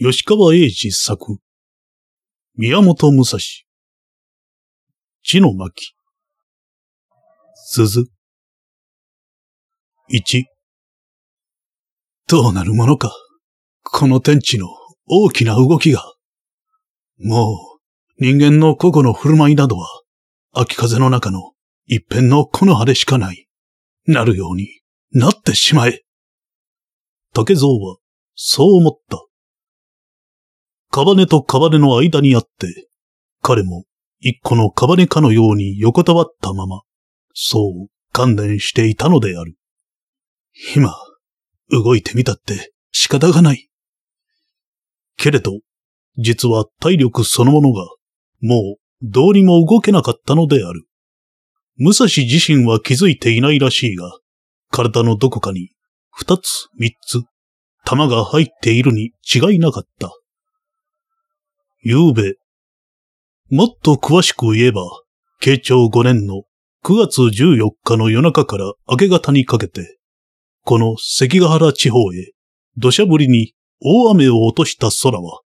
吉川英治作。宮本武蔵。地の巻。鈴。一。どうなるものか。この天地の大きな動きが。もう、人間の個々の振る舞いなどは、秋風の中の一片の木の葉でしかない。なるようになってしまえ。竹蔵は、そう思った。カバネとカバネの間にあって、彼も一個のカバネかのように横たわったまま、そう観念していたのである。今、動いてみたって仕方がない。けれど、実は体力そのものが、もうどうにも動けなかったのである。武蔵自身は気づいていないらしいが、体のどこかに二つ三つ弾が入っているに違いなかった。夕べ。もっと詳しく言えば、慶長5年の9月14日の夜中から明け方にかけて、この関ヶ原地方へ土砂降りに大雨を落とした空は、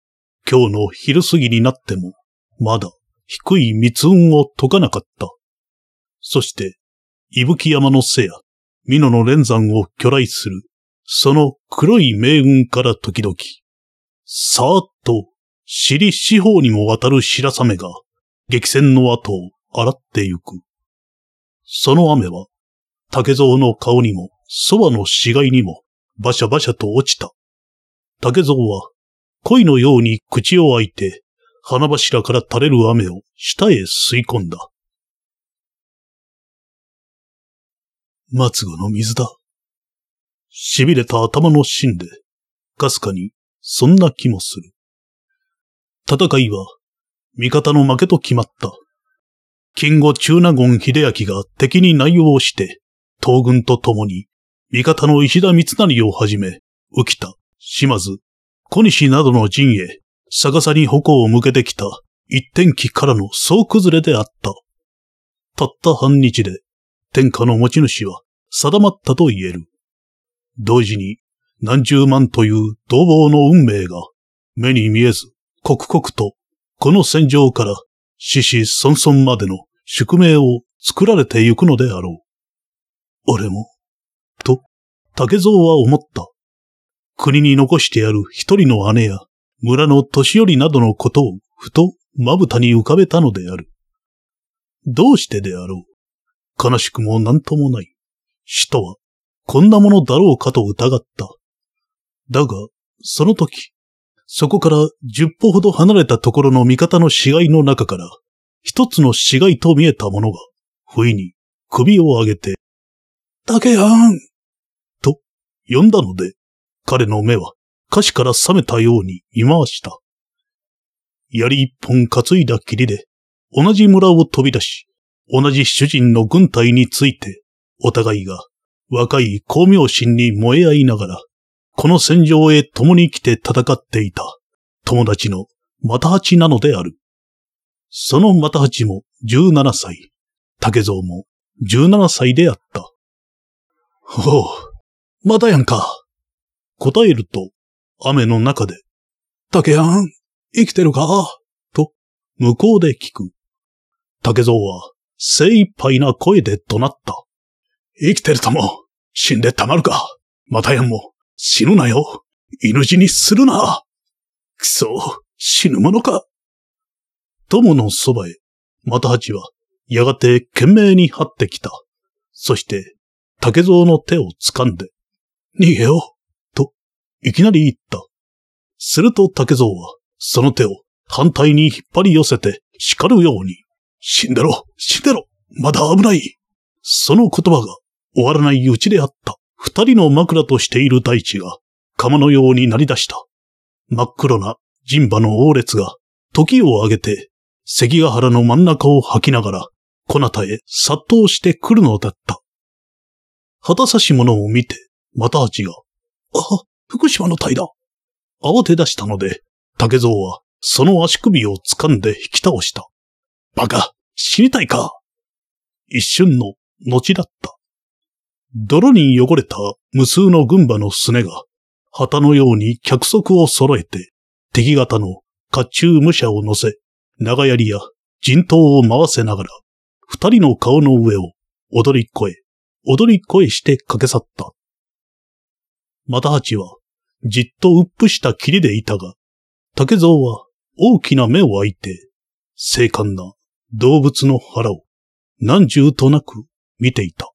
今日の昼過ぎになっても、まだ低い密雲を解かなかった。そして、伊吹山の背や、美濃の連山を巨来する、その黒い命運から時々、さーっと尻四方にもわたる白雨が、激戦の後を洗ってゆく。その雨は、竹蔵の顔にも、そばの死骸にも、バシャバシャと落ちた。竹蔵は、恋のように口を開いて、花柱から垂れる雨を下へ吸い込んだ。末後の水だ。痺れた頭の芯で、かすかに、そんな気もする。戦いは、味方の負けと決まった。金吾中納言秀明が敵に内容をして、東軍と共に、味方の石田三成をはじめ、浮田、島津、小西などの陣へ、逆さに矛を向けてきた一天気からの総崩れであった。たった半日で、天下の持ち主は定まったと言える。同時に、何十万という同房の運命が、目に見えず、刻々と、この戦場から、死死孫孫までの宿命を作られてゆくのであろう。俺も、と、竹蔵は思った。国に残してやる一人の姉や、村の年寄りなどのことを、ふと、まぶたに浮かべたのである。どうしてであろう。悲しくも何ともない。死とは、こんなものだろうかと疑った。だが、その時、そこから十歩ほど離れたところの味方の死骸の中から、一つの死骸と見えたものが、不意に首を上げて、竹やんと呼んだので、彼の目は歌詞から覚めたように見回した。槍一本担いだ霧で、同じ村を飛び出し、同じ主人の軍隊について、お互いが若い光明心に燃え合いながら、この戦場へ共に来て戦っていた友達の又八なのである。その又八も17歳、竹蔵も17歳であった。おう、またやんか。答えると、雨の中で、竹やん、生きてるか？と、向こうで聞く。竹蔵は精一杯な声で怒鳴った。生きてるとも、死んでたまるか？またやんも、死ぬなよ。犬死にするな。くそ、死ぬものか。友のそばへ、又八は、やがて懸命に張ってきた。そして、竹蔵の手を掴んで、逃げよう、と、いきなり言った。すると竹蔵は、その手を反対に引っ張り寄せて叱るように、死んでろ、死んでろ、まだ危ない。その言葉が終わらないうちであった。二人の枕としている大地が、釜のようになり出した。真っ黒な人馬の王列が、時を上げて、関ヶ原の真ん中を吐きながら、こなたへ殺到してくるのだった。旗差し物を見て、又八が、あ、福島の隊だ。慌て出したので、竹蔵は、その足首を掴んで引き倒した。バカ、死にたいか。一瞬の後だった。泥に汚れた無数の軍馬のすねが、旗のように脚側を揃えて、敵方の甲冑武者を乗せ、長槍や陣頭を回せながら、二人の顔の上を踊り越え、踊り越えして駆け去った。又八はじっとうっぷした霧でいたが、竹蔵は大きな目を開いて、精悍な動物の腹を何重となく見ていた。